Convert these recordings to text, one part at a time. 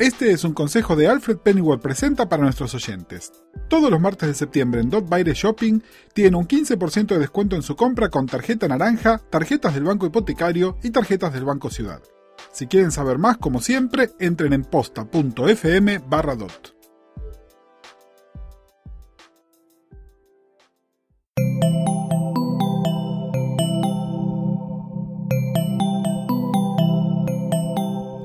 Este es un consejo de Alfred Pennyworth Presenta para nuestros oyentes. Todos los martes de septiembre en Dot Baile Shopping tienen un 15% de descuento en su compra con tarjeta naranja, tarjetas del Banco Hipotecario y tarjetas del Banco Ciudad. Si quieren saber más, como siempre, entren en posta.fm barra dot.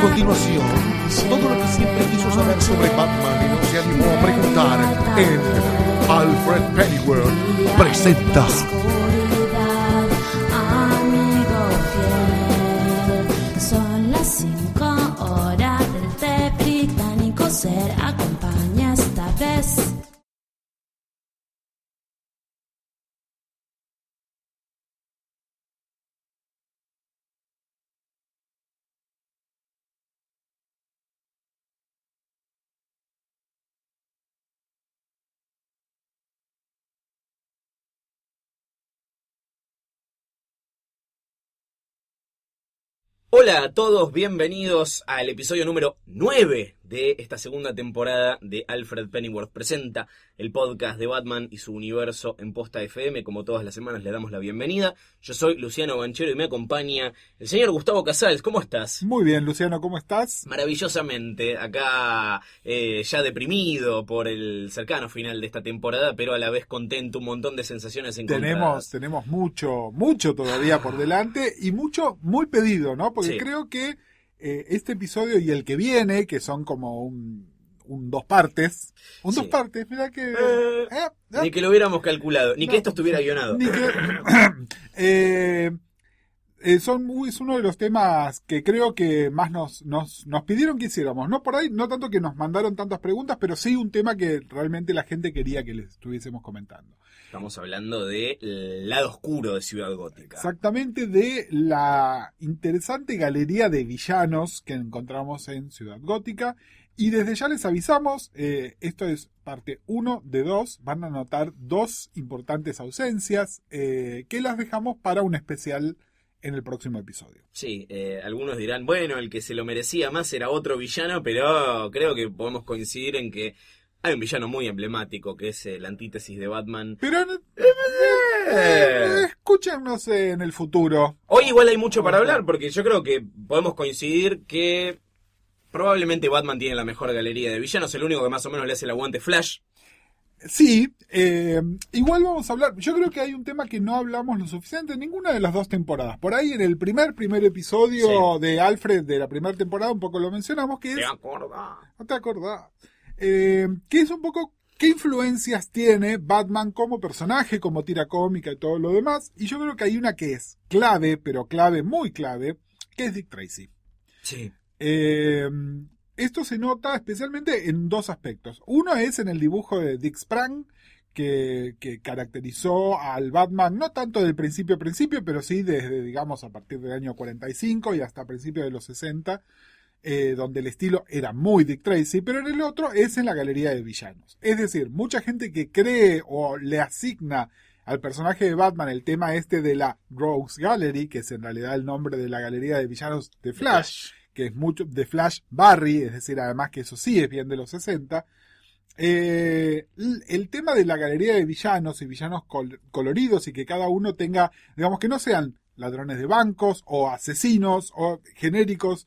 Continuación, todo lo que siempre quiso saber sobre Batman y no se animó a preguntar en Alfred Pennyworth presenta Hola a todos, bienvenidos al episodio número 9 de esta segunda temporada de Alfred Pennyworth Presenta, el podcast de Batman y su universo en Posta FM. Como todas las semanas le damos la bienvenida. Yo soy Luciano Banchero y me acompaña el señor Gustavo Casals. ¿Cómo estás? Muy bien, Luciano, ¿cómo estás? Maravillosamente, acá eh, ya deprimido por el cercano final de esta temporada, pero a la vez contento, un montón de sensaciones encontradas. Tenemos, tenemos mucho, mucho todavía por delante y mucho muy pedido, ¿no? Porque Sí. creo que eh, este episodio y el que viene, que son como un, un dos partes, un Sí. dos partes, mira que... Eh, eh, eh, Ni que lo hubiéramos calculado, ni No, que esto estuviera guionado. ni que- Eh, son muy- es uno de los temas que creo que más nos, nos, nos pidieron que hiciéramos. No por ahí, no tanto que nos mandaron tantas preguntas, pero sí un tema que realmente la gente quería que les estuviésemos comentando. Estamos hablando del lado oscuro de Ciudad Gótica. Exactamente de la interesante galería de villanos que encontramos en Ciudad Gótica. Y desde ya les avisamos, eh, esto es parte 1 de 2, van a notar dos importantes ausencias eh, que las dejamos para un especial en el próximo episodio. Sí, eh, algunos dirán, bueno, el que se lo merecía más era otro villano, pero creo que podemos coincidir en que hay un villano muy emblemático que es eh, la antítesis de Batman. Pero Eh. escúchenos en el futuro. Hoy igual hay mucho para hablar porque yo creo que podemos coincidir que probablemente Batman tiene la mejor galería de villanos, el único que más o menos le hace el aguante Flash. Sí, eh, igual vamos a hablar. Yo creo que hay un tema que no hablamos lo suficiente en ninguna de las dos temporadas. Por ahí en el primer, primer episodio de Alfred de la primera temporada, un poco lo mencionamos, que es. ¿Te acordás? No te acordás. Eh, que es un poco qué influencias tiene Batman como personaje, como tira cómica y todo lo demás. Y yo creo que hay una que es clave, pero clave, muy clave, que es Dick Tracy. Sí. Eh, esto se nota especialmente en dos aspectos. Uno es en el dibujo de Dick Sprang, que, que caracterizó al Batman, no tanto del principio a principio, pero sí desde, digamos, a partir del año 45 y hasta principios de los 60, eh, donde el estilo era muy Dick Tracy, pero en el otro es en la galería de villanos. Es decir, mucha gente que cree o le asigna al personaje de Batman el tema este de la Rogues Gallery, que es en realidad el nombre de la galería de villanos de Flash, que es mucho de Flash Barry, es decir, además que eso sí es bien de los 60, Eh, el tema de la galería de villanos y villanos col- coloridos y que cada uno tenga, digamos que no sean ladrones de bancos o asesinos o genéricos,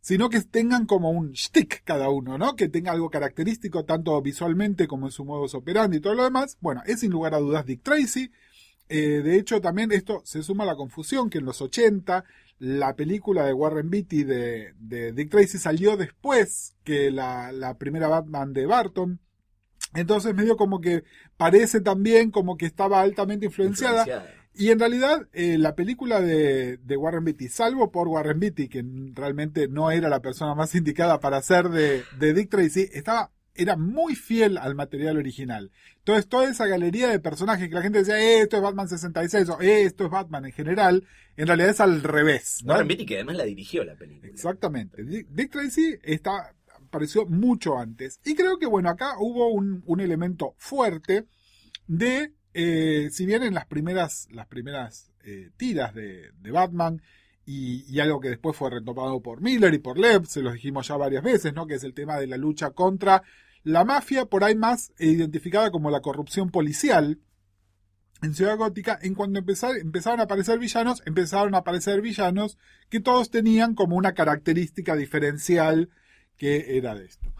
sino que tengan como un shtick cada uno, ¿no? Que tenga algo característico tanto visualmente como en su modus operandi y todo lo demás. Bueno, es sin lugar a dudas Dick Tracy. Eh, de hecho, también esto se suma a la confusión que en los 80 la película de Warren Beatty de, de Dick Tracy salió después que la, la primera Batman de Barton. Entonces medio como que parece también como que estaba altamente influenciada. Influenciada. Y en realidad, eh, la película de, de Warren Beatty, salvo por Warren Beatty, que realmente no era la persona más indicada para hacer de, de Dick Tracy, estaba, era muy fiel al material original. Entonces, toda esa galería de personajes que la gente decía, "Eh, esto es Batman 66 o "Eh, esto es Batman en general, en realidad es al revés. ¿no? Warren Beatty que además la dirigió la película. Exactamente. Dick, Dick Tracy está, apareció mucho antes. Y creo que, bueno, acá hubo un, un elemento fuerte de, eh, si bien en las primeras, las primeras eh, tiras de, de Batman, y, algo que después fue retomado por Miller y por Lev, se los dijimos ya varias veces, ¿no? Que es el tema de la lucha contra la mafia, por ahí más identificada como la corrupción policial, en Ciudad Gótica, en cuando empezar- empezaron a aparecer villanos, empezaron a aparecer villanos que todos tenían como una característica diferencial que era de esto.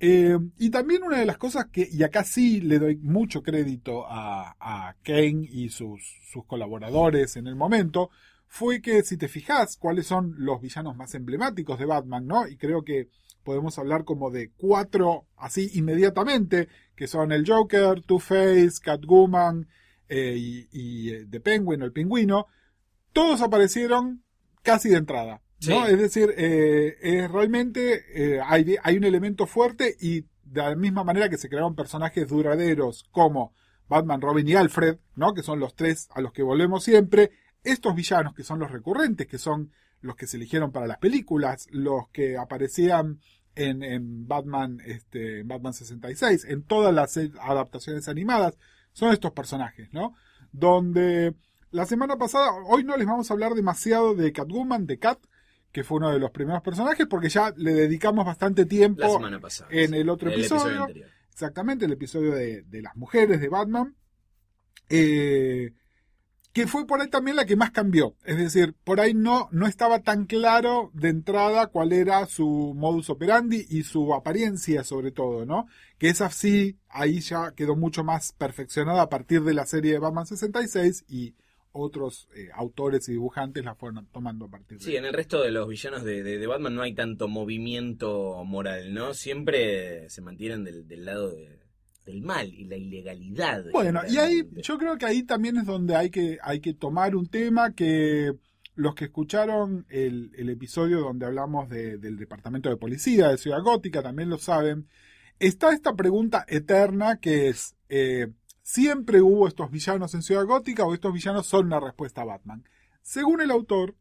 Eh, y también una de las cosas que, y acá sí le doy mucho crédito a, a Kane y sus, sus colaboradores en el momento, fue que si te fijas cuáles son los villanos más emblemáticos de Batman, ¿no? Y creo que podemos hablar como de cuatro así inmediatamente, que son el Joker, Two-Face, Catwoman eh, y, y, eh, The Penguin o el pingüino, todos aparecieron casi de entrada. ¿no? Sí. Es decir, eh, es realmente eh, hay, hay un elemento fuerte y de la misma manera que se crearon personajes duraderos como Batman, Robin y Alfred, ¿no? que son los tres a los que volvemos siempre, estos villanos que son los recurrentes, que son los que se eligieron para las películas, los que aparecían en, en Batman, este, Batman 66, en todas las adaptaciones animadas, son estos personajes, ¿no? Donde la semana pasada, hoy no les vamos a hablar demasiado de Catwoman, de Cat, que fue uno de los primeros personajes, porque ya le dedicamos bastante tiempo La semana pasada. en el otro episodio. Exactamente, el episodio de, de las mujeres de Batman. eh, que fue por ahí también la que más cambió. Es decir, por ahí no, no estaba tan claro de entrada cuál era su modus operandi y su apariencia sobre todo, ¿no? Que esa sí, ahí ya quedó mucho más perfeccionada a partir de la serie de Batman 66 y otros eh, autores y dibujantes la fueron tomando a partir de Sí, en el resto de los villanos de, de- Batman no hay tanto movimiento moral, ¿no? Siempre se mantienen del, del lado de- del mal y la ilegalidad. Bueno, y ahí yo creo que ahí también es donde hay que, hay que tomar un tema que los que escucharon el, el episodio donde hablamos de- del Departamento de Policía de Ciudad Gótica también lo saben. Está esta pregunta eterna que es, eh, ¿siempre hubo estos villanos en Ciudad Gótica o estos villanos son una respuesta a Batman? Según el autor,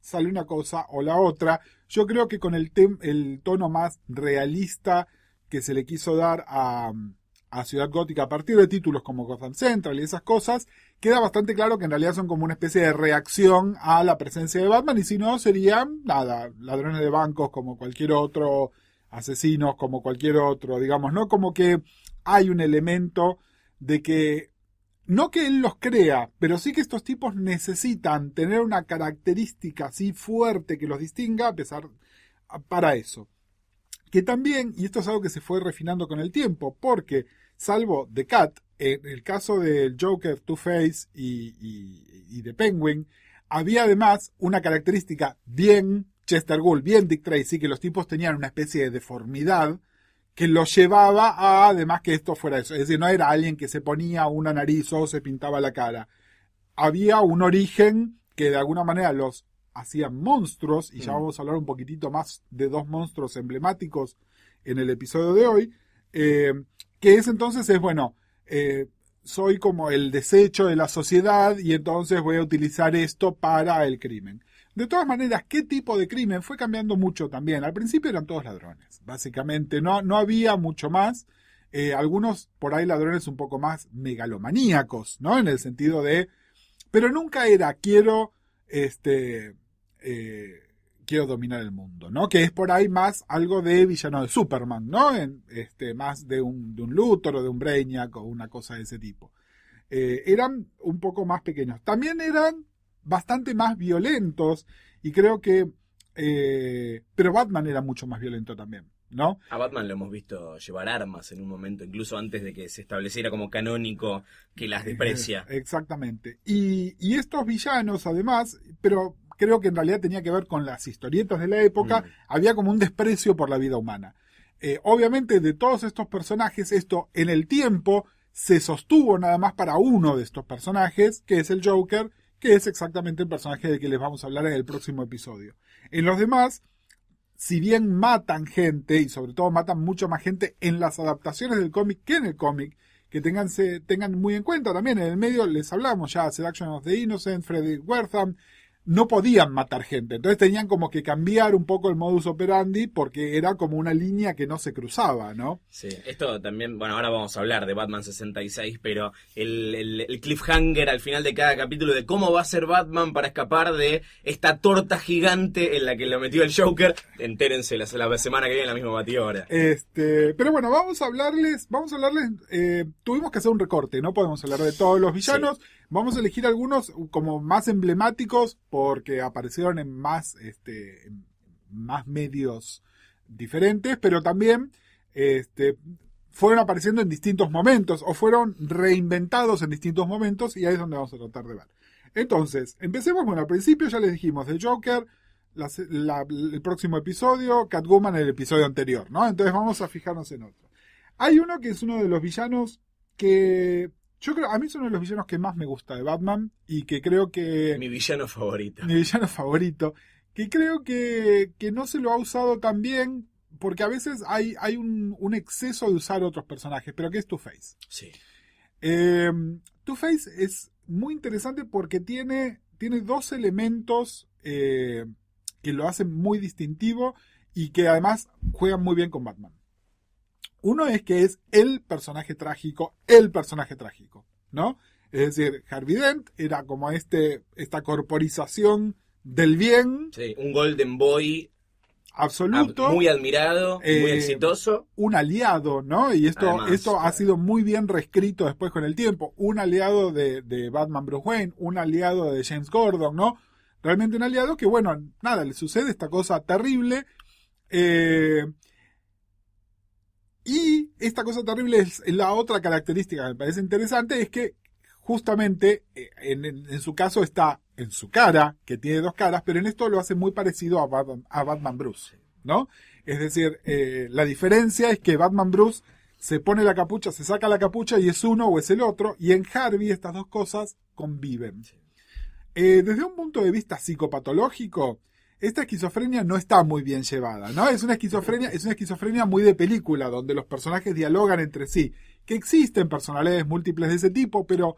sale una cosa o la otra. Yo creo que con el, el tono más realista que se le quiso dar a, a Ciudad Gótica a partir de títulos como Gotham Central y esas cosas, queda bastante claro que en realidad son como una especie de reacción a la presencia de Batman y si no serían, nada, ladrones de bancos como cualquier otro, asesinos como cualquier otro, digamos, ¿no? Como que hay un elemento de que no que él los crea, pero sí que estos tipos necesitan tener una característica así fuerte que los distinga a pesar para eso. Que también, y esto es algo que se fue refinando con el tiempo, porque salvo The Cat, en el caso del Joker, Two-Face y, y, y The Penguin, había además una característica bien Chester Gould, bien Dick Tracy, que los tipos tenían una especie de deformidad que lo llevaba a además que esto fuera eso. Es decir, no era alguien que se ponía una nariz o se pintaba la cara. Había un origen que de alguna manera los hacían monstruos, y ya Mm. vamos a hablar un poquitito más de dos monstruos emblemáticos en el episodio de hoy, eh, que es entonces, es bueno, eh, soy como el desecho de la sociedad y entonces voy a utilizar esto para el crimen. De todas maneras, ¿qué tipo de crimen? Fue cambiando mucho también. Al principio eran todos ladrones, básicamente. No, no había mucho más. Eh, algunos por ahí ladrones un poco más megalomaníacos, ¿no? En el sentido de... Pero nunca era, quiero, este, eh, quiero dominar el mundo, ¿no? Que es por ahí más algo de villano de Superman, ¿no? En, este, más de un, de un Luthor o de un Brainiac o una cosa de ese tipo. Eh, eran un poco más pequeños. También eran bastante más violentos y creo que... eh, pero Batman era mucho más violento también, ¿no? A Batman lo hemos visto llevar armas en un momento, incluso antes de que se estableciera como canónico que las desprecia. Eh, Exactamente. Y, y estos villanos, además, pero creo que en realidad tenía que ver con las historietas de la época, Mm. había como un desprecio por la vida humana. Eh, obviamente, de todos estos personajes, esto en el tiempo se sostuvo nada más para uno de estos personajes, que es el Joker, que es exactamente el personaje del que les vamos a hablar en el próximo episodio. En los demás, si bien matan gente, y sobre todo matan mucho más gente en las adaptaciones del cómic que en el cómic, que tengan, se- tengan muy en cuenta también, en el medio les hablamos ya, Seduction of the Innocent, Freddy Wertham, no podían matar gente, entonces tenían como que cambiar un poco el modus operandi porque era como una línea que no se cruzaba, ¿no? Sí, esto también, bueno, ahora vamos a hablar de Batman 66, pero el, el- el cliffhanger al final de cada capítulo de cómo va a ser Batman para escapar de esta torta gigante en la que lo metió el Joker, entérense la, la semana que viene en la misma batidora. Este, pero bueno, vamos a hablarles, vamos a hablarles, eh, tuvimos que hacer un recorte, no podemos hablar de todos los villanos, vamos a elegir algunos como más emblemáticos porque aparecieron en más, este, más medios diferentes, pero también, este, fueron apareciendo en distintos momentos o fueron reinventados en distintos momentos y ahí es donde vamos a tratar de ver. Entonces, empecemos, bueno, al principio ya les dijimos de Joker, el próximo episodio, Catwoman el episodio anterior, ¿no? Entonces vamos a fijarnos en otro. Hay uno que es uno de los villanos que yo creo, a mí es uno de los villanos que más me gusta de Batman y que creo que Mi villano favorito. mi villano favorito, que creo que, que no se lo ha usado tan bien porque a veces hay, hay un, un exceso de usar otros personajes, pero que es Two-Face. Sí. Eh, Two-Face es muy interesante porque tiene, tiene dos elementos eh, que lo hacen muy distintivo y que además juegan muy bien con Batman. Uno es que es el personaje trágico, el personaje trágico, ¿no? Es decir, Harvey Dent era como este, esta corporización del bien Sí, un Golden Boy absoluto. ab- muy admirado, muy Eh, exitoso. un aliado, ¿no? Y esto, Además, esto ha sido muy bien reescrito después con el tiempo. Un aliado de, de Batman Bruce Wayne, un aliado de James Gordon, ¿no? Realmente un aliado que, bueno, nada, le sucede esta cosa terrible. eh, y esta cosa terrible es la otra característica que me parece interesante, es que justamente eh, en, en- en su caso está en su cara, que tiene dos caras, pero en esto lo hace muy parecido a Batman, a Batman Bruce, ¿no? Es decir, eh, la diferencia es que Batman Bruce se pone la capucha, se saca la capucha y es uno o es el otro, y en Harvey estas dos cosas conviven. Eh, desde un punto de vista psicopatológico, esta esquizofrenia no está muy bien llevada, ¿no? Es una esquizofrenia, es una esquizofrenia muy de película, donde los personajes dialogan entre sí, que existen personalidades múltiples de ese tipo, pero,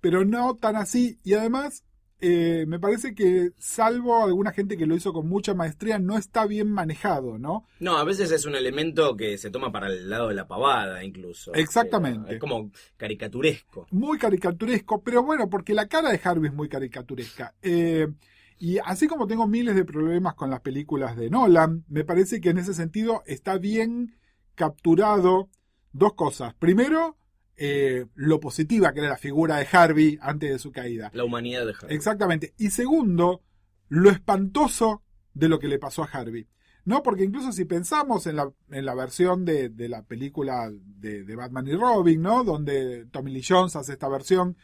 pero no tan así, y además, eh, me parece que, salvo alguna gente que lo hizo con mucha maestría, no está bien manejado, ¿no? No, a veces es un elemento que se toma para el lado de la pavada, incluso. Exactamente. Eh, Es como caricaturesco. muy caricaturesco, pero bueno, porque la cara de Harvey es muy caricaturesca. Eh, y así como tengo miles de problemas con las películas de Nolan, me parece que en ese sentido está bien capturado dos cosas. Primero, eh, lo positiva que era la figura de Harvey antes de su caída. La humanidad de Harvey. Exactamente. Y segundo, lo espantoso de lo que le pasó a Harvey. No, porque incluso si pensamos en la, en la versión de, de la película de, de Batman y Robin, ¿no? Donde Tommy Lee Jones hace esta versión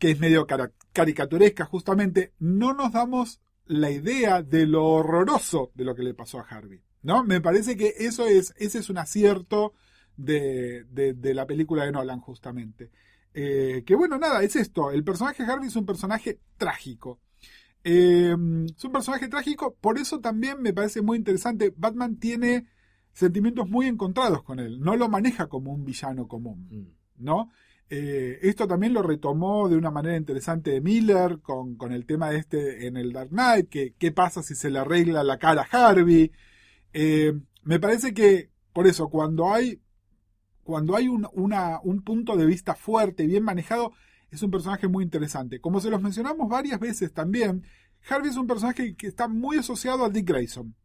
que es medio caricaturesca justamente, no nos damos la idea de lo horroroso de lo que le pasó a Harvey, ¿no? Me parece que eso es, ese es un acierto de, de- de la película de Nolan justamente. Eh, que bueno, nada, es esto, el personaje de Harvey es un personaje trágico. Eh, es un personaje trágico, por eso también me parece muy interesante, Batman tiene sentimientos muy encontrados con él, no lo maneja como un villano común. Mm. ¿no? Eh, esto también lo retomó de una manera interesante Miller con, con el tema de este en el Dark Knight, que qué pasa si se le arregla la cara a Harvey. Eh, me parece que, por eso, cuando hay, cuando hay un, un punto de vista fuerte, bien manejado, es un personaje muy interesante. Como se los mencionamos varias veces también, Harvey es un personaje que está muy asociado a Dick Grayson.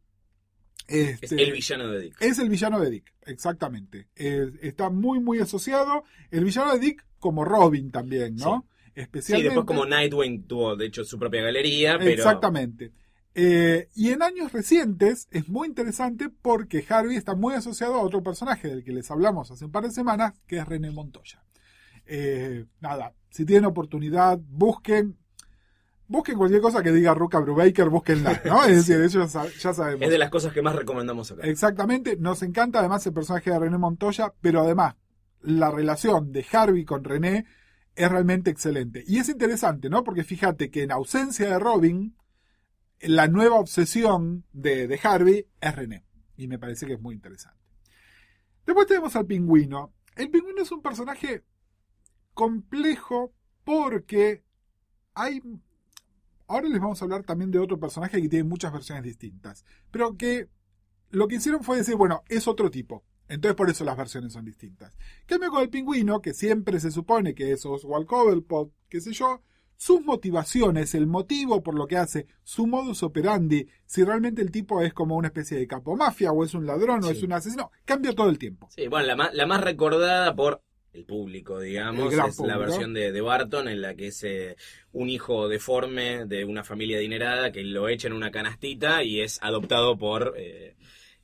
Es Este, el villano de Dick. es el villano de Dick, exactamente. Está muy, muy asociado. El villano de Dick como Robin también, ¿no? Sí, Especialmente. después como Nightwing tuvo de hecho su propia galería, pero Exactamente. Eh, y en años recientes es muy interesante porque Harvey está muy asociado a otro personaje del que les hablamos hace un par de semanas, que es René Montoya. Eh, nada, si tienen oportunidad, busquen. Busquen cualquier cosa que diga Ruka Brubaker, búsquenla, ¿no? Es decir, eso ya sabemos. es de las cosas que más recomendamos acá. Exactamente, nos encanta además el personaje de René Montoya, pero además la relación de Harvey con René es realmente excelente. Y es interesante, ¿no? Porque fíjate que en ausencia de Robin, la nueva obsesión de, de Harvey es René. Y me parece que es muy interesante. Después tenemos al pingüino. El pingüino es un personaje complejo porque hay... Ahora les vamos a hablar también de otro personaje que tiene muchas versiones distintas. Pero que lo que hicieron fue decir, bueno, es otro tipo. Entonces por eso las versiones son distintas. Cambio con el pingüino, que siempre se supone que es Oswald Cobblepot, qué sé yo, sus motivaciones, el motivo por lo que hace, su modus operandi, si realmente el tipo es como una especie de capo mafia o es un ladrón o es un asesino, cambia todo el tiempo. Sí, bueno, la más, la más recordada por el público, digamos, El es la versión de, de Barton en la que es eh, un hijo deforme de una familia adinerada que lo echa en una canastita y es adoptado por eh,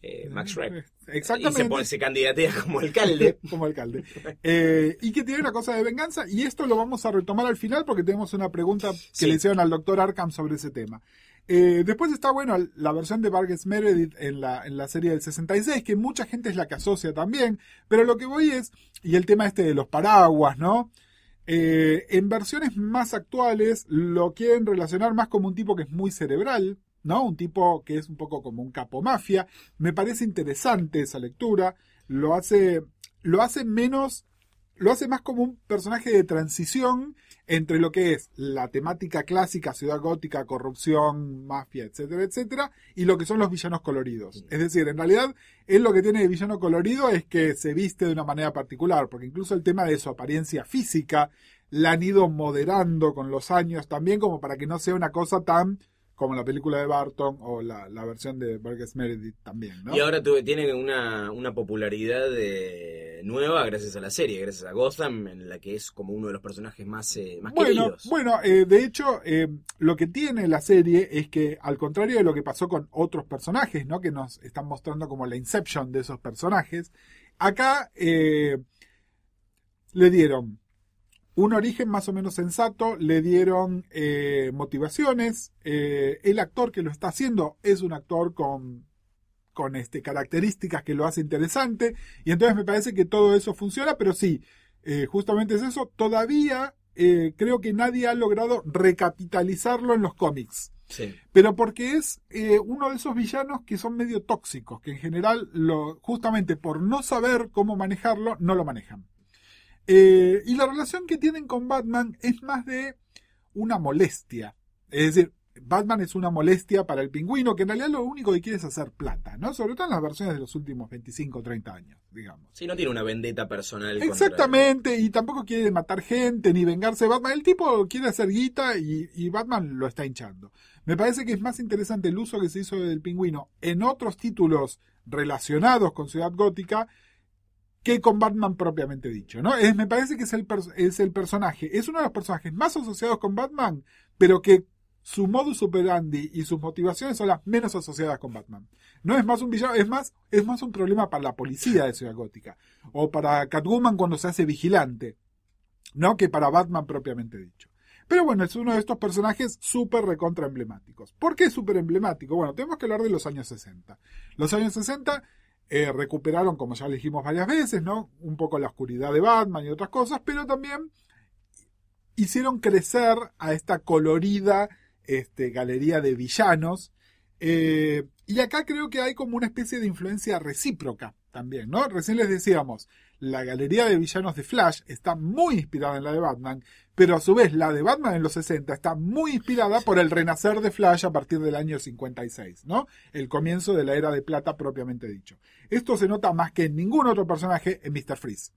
eh, Max Schreck. Y se, Exactamente. pone, se candidatea como alcalde. como alcalde. Eh, y que tiene una cosa de venganza, y esto lo vamos a retomar al final porque tenemos una pregunta que Sí. le hicieron al doctor Arkham sobre ese tema. Eh, después está, bueno, la versión de Vargas Meredith en la, en la serie del 66, que mucha gente es la que asocia también, pero lo que voy es, y el tema este de los paraguas, ¿no? Eh, en versiones más actuales lo quieren relacionar más como un tipo que es muy cerebral, ¿no? Un tipo que es un poco como un capo mafia. Me parece interesante esa lectura. Lo hace, lo hace menos, lo hace más como un personaje de transición entre lo que es la temática clásica, ciudad gótica, corrupción, mafia, etcétera, etcétera, y lo que son los villanos coloridos. Es decir, en realidad, él lo que tiene de villano colorido es que se viste de una manera particular, porque incluso el tema de su apariencia física la han ido moderando con los años también, como para que no sea una cosa tan como la película de Barton o la, la versión de Burgess Meredith también, ¿no? Y ahora tuve- tiene una, una popularidad eh, nueva gracias a la serie, gracias a Gotham, en la que es como uno de los personajes más, eh, más Bueno, queridos. bueno eh, de hecho, eh, lo que tiene la serie es que, al contrario de lo que pasó con otros personajes, ¿no? Que nos están mostrando como la inception de esos personajes, acá le dieron un origen más o menos sensato, le dieron motivaciones. el actor que lo está haciendo es un actor con, con este, características que lo hace interesante. Y entonces me parece que todo eso funciona, pero sí, eh, justamente es eso. Todavía eh, creo que nadie ha logrado recapitalizarlo en los cómics. Sí. Pero porque es eh, uno de esos villanos que son medio tóxicos, que en general, lo, justamente por no saber cómo manejarlo, no lo manejan. Y la relación que tienen con Batman es más de una molestia. Es decir, Batman es una molestia para el pingüino, que en realidad lo único que quiere es hacer plata, ¿no? Sobre todo en las versiones de los últimos 25 o 30 años, digamos. Sí, no tiene una vendetta personal. Exactamente, y tampoco quiere matar gente ni vengarse de Batman. El tipo quiere hacer guita y, y Batman lo está hinchando. Me parece que es más interesante el uso que se hizo del pingüino en otros títulos relacionados con Ciudad Gótica que con Batman propiamente dicho, ¿no? Es, me parece que es el, es el personaje, es uno de los personajes más asociados con Batman, pero que su modus operandi y sus motivaciones son las menos asociadas con Batman. No es más un villano, es más, es más un problema para la policía de Ciudad Gótica. O para Catwoman cuando se hace vigilante. No que para Batman propiamente dicho. Pero bueno, es uno de estos personajes súper recontra emblemáticos. ¿Por qué súper emblemático? Bueno, tenemos que hablar de los años 60. Los años 60 eh, recuperaron, como ya dijimos varias veces, ¿no? Un poco la oscuridad de Batman y otras cosas, pero también hicieron crecer a esta colorida este, galería de villanos. Eh, y acá creo que hay como una especie de influencia recíproca también, ¿no? Recién les decíamos, la galería de villanos de Flash está muy inspirada en la de Batman, pero a su vez la de Batman en los 60 está muy inspirada por el renacer de Flash a partir del año 56, ¿no? El comienzo de la era de plata propiamente dicho. Esto se nota más que en ningún otro personaje en Mr. Freeze.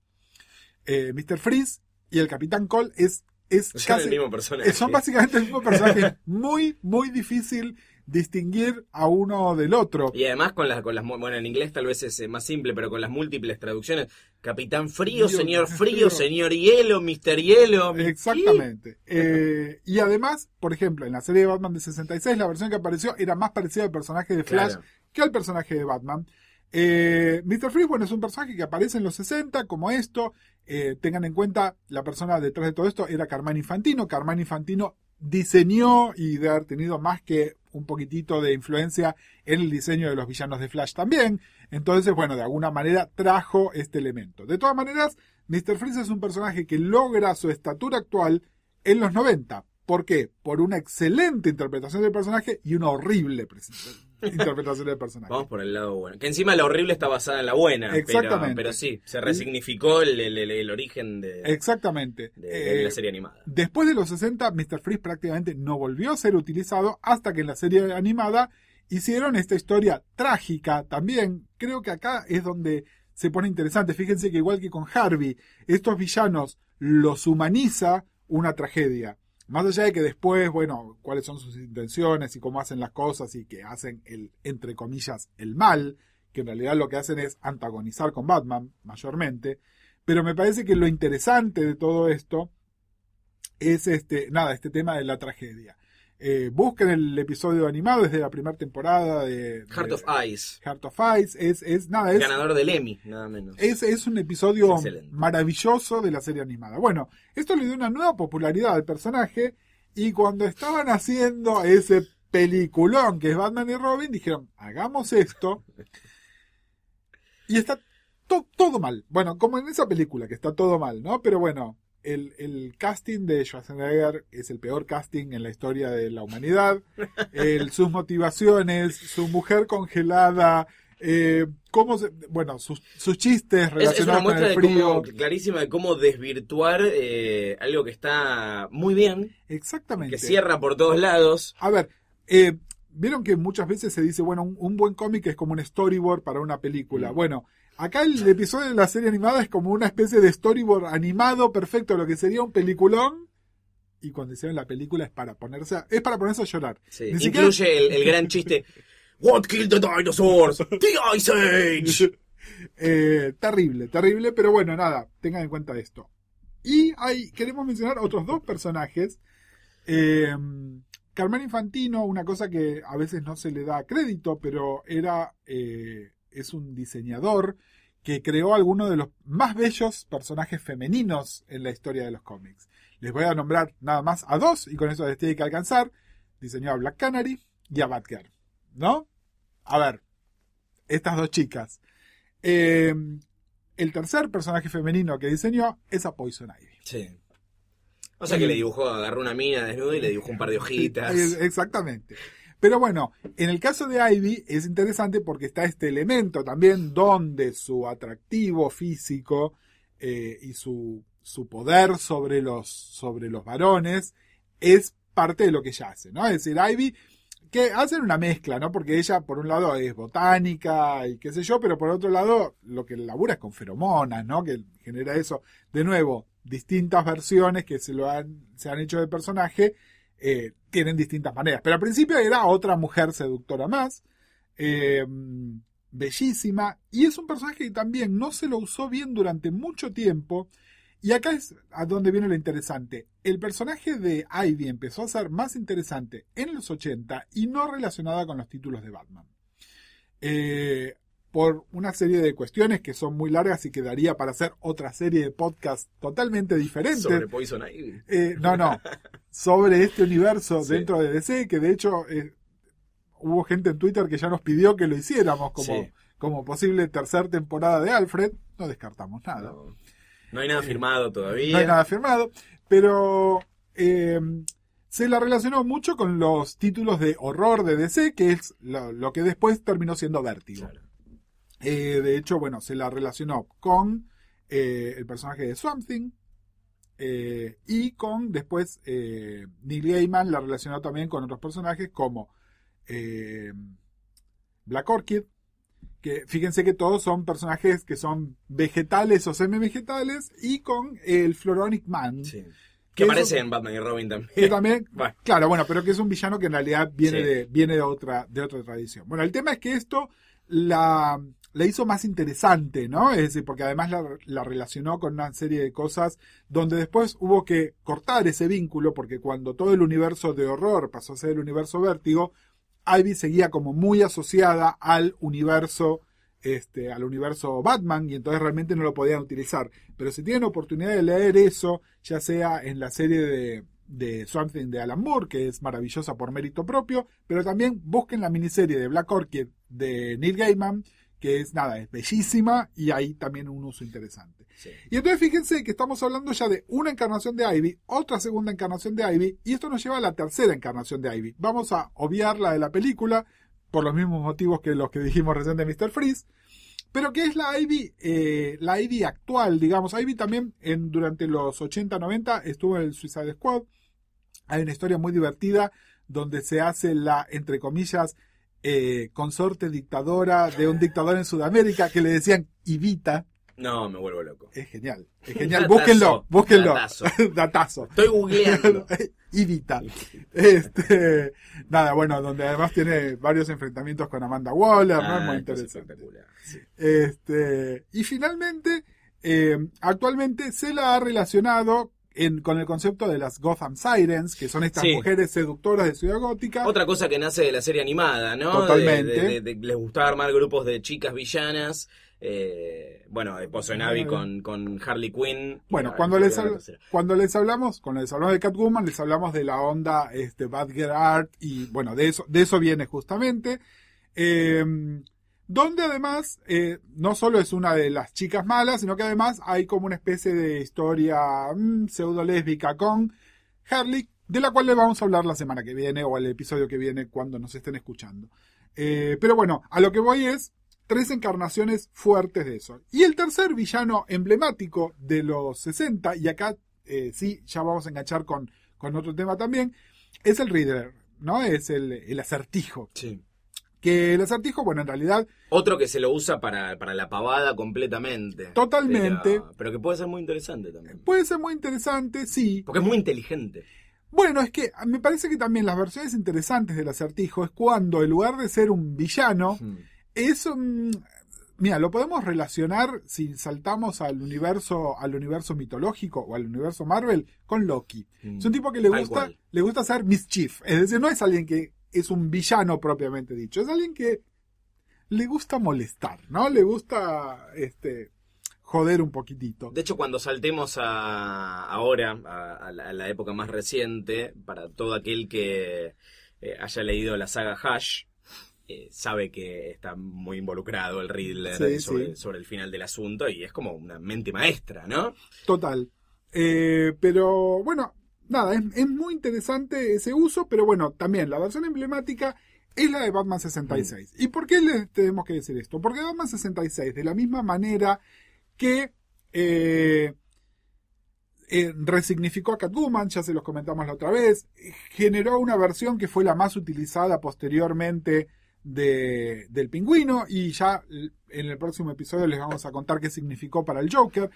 Eh, Mr. Freeze y el Capitán Cole es es Son casi, el mismo personaje. son básicamente el mismo personaje. muy, muy difícil distinguir a uno del otro. Y además con las, con las, bueno, en inglés tal vez es más simple, pero con las múltiples traducciones. Capitán Frío, Señor Frío. Frío, Señor Hielo, Mister Hielo. Exactamente. Eh, y además, por ejemplo, en la serie de Batman de 66, la versión que apareció era más parecida al personaje de Flash Claro. que al personaje de Batman. Eh, Mr. Freeze, bueno, es un personaje que aparece en los 60, como esto. Eh, tengan en cuenta, la persona detrás de todo esto era Carmine Infantino. Carmine Infantino diseñó y de haber tenido más que un poquitito de influencia en el diseño de los villanos de Flash también. Entonces, bueno, de alguna manera trajo este elemento. De todas maneras, Mr. Freeze es un personaje que logra su estatura actual en los 90. ¿Por qué? Por una excelente interpretación del personaje y una horrible interpretación del personaje. Vamos por el lado bueno. Que encima la horrible está basada en la buena. pero- Exactamente. Pero, sí, se resignificó el, el- el- el origen de, Exactamente. de- de Eh, la serie animada. Después de los 60, Mr. Freeze prácticamente no volvió a ser utilizado hasta que en la serie animada hicieron esta historia trágica también. Creo que acá es donde se pone interesante. Fíjense que igual que con Harvey, estos villanos los humaniza una tragedia. Más allá de que después, bueno, cuáles son sus intenciones y cómo hacen las cosas y que hacen el, entre comillas, el mal, que en realidad lo que hacen es antagonizar con Batman, mayormente. Pero me parece que lo interesante de todo esto es este, nada, este tema de la tragedia. Eh, busquen el episodio animado desde la primera temporada de, Heart of Ice. Heart of Ice. Es, es nada, es, Ganador del Emmy, nada menos. es, es un episodio excelente. maravilloso de la serie animada. Bueno, esto le dio una nueva popularidad al personaje y cuando estaban haciendo ese peliculón que es Batman y Robin, dijeron, hagamos esto. Y está to- todo mal. Bueno, como en esa película, que está todo mal, ¿no? Pero bueno, el, el casting de Schwarzenegger es el peor casting en la historia de la humanidad. El- sus motivaciones, su mujer congelada, eh, cómo se- bueno, sus, sus chistes Es, es una relacionados con de cómo, clarísima de cómo desvirtuar eh, algo que está muy bien, Exactamente. que cierra por todos lados. A ver, eh, vieron que muchas veces se dice, bueno, un, un buen cómic es como un storyboard para una película. Mm. Bueno, acá el episodio de la serie animada es como una especie de storyboard animado perfecto, lo que sería un peliculón. Y cuando hicieron la película es para ponerse a, es para ponerse a llorar. Sí, siquiera- Incluye el, el gran chiste. What killed the dinosaurs? The Ice Age. Eh, terrible, terrible, pero bueno, nada, tengan en cuenta esto. Y hay, queremos mencionar otros dos personajes. Eh, Carmen Infantino, una cosa que a veces no se le da crédito, pero era, eh, es un diseñador que creó algunos de los más bellos personajes femeninos en la historia de los cómics. Les voy a nombrar nada más a dos, y con eso les tiene que alcanzar. Diseñó a Black Canary y a Batgirl. ¿No? A ver, estas dos chicas. Eh, el tercer personaje femenino que diseñó es a Poison Ivy. Sí. O sea que le dibujó, agarró una mina desnuda y le dibujó un par de hojitas. Exactamente. Pero bueno, en el caso de Ivy es interesante porque está este elemento también donde su atractivo físico eh, y su, su poder sobre los, sobre los varones es parte de lo que ella hace, ¿no? Es decir, Ivy que hacen una mezcla, ¿no? Porque ella, por un lado, es botánica y qué sé yo, pero por otro lado, lo que labura es con feromonas, ¿no? Que genera eso. De nuevo, distintas versiones que se lo han, se han hecho de personaje, eh, tienen distintas maneras. Pero al principio era otra mujer seductora más, eh, bellísima, y es un personaje que también no se lo usó bien durante mucho tiempo. Y acá es a donde viene lo interesante. El personaje de Ivy empezó a ser más interesante en los 80 y no relacionada con los títulos de Batman. Eh, por una serie de cuestiones que son muy largas y que daría para hacer otra serie de podcast totalmente diferente. Sobre Poison Ivy. Eh, no, no. Sobre este universo Sí. dentro de DC, que de hecho eh, hubo gente en Twitter que ya nos pidió que lo hiciéramos como, Sí. como posible tercera temporada de Alfred. No descartamos nada. No, no hay nada firmado todavía. No hay nada firmado, pero eh, se la relacionó mucho con los títulos de horror de DC, que es lo, lo que después terminó siendo Vértigo. Claro. Eh, de hecho, bueno, se la relacionó con eh, el personaje de Swamp Thing eh, y con después Neil Gaiman la relacionó también con otros personajes como Black Orchid, que fíjense que todos son personajes que son vegetales o semi-vegetales y con el Floronic Man, Sí. Que aparece en Batman y Robin también. que también, Bueno. claro, bueno, pero que es un villano que en realidad viene Sí. de, viene de otra, de otra tradición. Bueno, el tema es que esto la, la hizo más interesante, ¿no? Es decir, porque además la, la relacionó con una serie de cosas donde después hubo que cortar ese vínculo, porque cuando todo el universo de horror pasó a ser el universo vértigo, Ivy seguía como muy asociada al universo este, al universo Batman y entonces realmente no lo podían utilizar. Pero si tienen oportunidad de leer eso, ya sea en la serie de, de Something de Alan Moore, que es maravillosa por mérito propio, pero también busquen la miniserie de Black Orchid de Neil Gaiman, que es nada, es bellísima y hay también un uso interesante. Sí. Y entonces fíjense que estamos hablando ya de una encarnación de Ivy, otra segunda encarnación de Ivy, y esto nos lleva a la tercera encarnación de Ivy. Vamos a obviar la de la película, por los mismos motivos que los que dijimos recién de Mr. Freeze, pero que es la Ivy, eh, la Ivy actual, digamos. Ivy también en, durante los 80-90 estuvo en el Suicide Squad. Hay una historia muy divertida donde se hace la, entre comillas, eh, consorte dictadora de un dictador en Sudamérica que le decían Ivita. No, me vuelvo loco. Es genial, es genial. Búsquenlo, búsquenlo. datazo. Datazo. Estoy googleando. Evita. Este, nada, bueno, donde además tiene varios enfrentamientos con Amanda Waller, ¿no? Ah, Es muy es interesante. espectacular. Sí. Este, y finalmente, eh, actualmente se la ha relacionado en- con el concepto de las Gotham Sirens, que son estas Sí. mujeres seductoras de Ciudad Gótica. Otra cosa que nace de la serie animada, ¿no? Totalmente. De- de- de- les gustaba armar grupos de chicas villanas. eh, bueno, de Pozo en Abby con, con Harley Quinn. Bueno, cuando les, cuando les hablamos, cuando les hablamos de Catwoman, les hablamos de la onda este, Badger Art y bueno, de eso, de eso viene justamente. Eh, donde además eh, no solo es una de las chicas malas, sino que además hay como una especie de historia mm, pseudo lésbica con Harley, de la cual les vamos a hablar la semana que viene o el episodio que viene cuando nos estén escuchando. Eh, pero bueno, a lo que voy es tres encarnaciones fuertes de eso. Y el tercer villano emblemático de los 60, y acá eh, sí, ya vamos a enganchar con, con otro tema también, es el Riddler, ¿no? Es el, el acertijo. Sí. Que el acertijo, bueno, en realidad, Otro que se lo usa para, para la pavada completamente. Totalmente. Pero, pero que puede ser muy interesante también. puede ser muy interesante, sí. Porque es muy inteligente. Bueno, es que me parece que también las versiones interesantes del acertijo es cuando en lugar de ser un villano, Mm. es un... Mira, lo podemos relacionar si saltamos al universo, al universo mitológico o al universo Marvel con Loki. Mm. Es un tipo que le Tal gusta, cual. le gusta hacer mischief. Es decir, no es alguien que es un villano propiamente dicho, es alguien que le gusta molestar, ¿no? Le gusta este joder un poquitito. De hecho, cuando saltemos a ahora, a, a la, a la época más reciente, para todo aquel que eh, haya leído la saga Hash, eh, sabe que está muy involucrado el Riddler Sí, sobre, sí. sobre el final del asunto y es como una mente maestra, ¿no? Total. Eh, pero bueno, nada, es, es muy interesante ese uso, pero bueno, también la versión emblemática es la de Batman 66. ¿Y por qué les tenemos que decir esto? Porque Batman 66, de la misma manera que eh, eh, resignificó a Catwoman, ya se los comentamos la otra vez, generó una versión que fue la más utilizada posteriormente de, del pingüino y ya en el próximo episodio les vamos a contar qué significó para el Joker.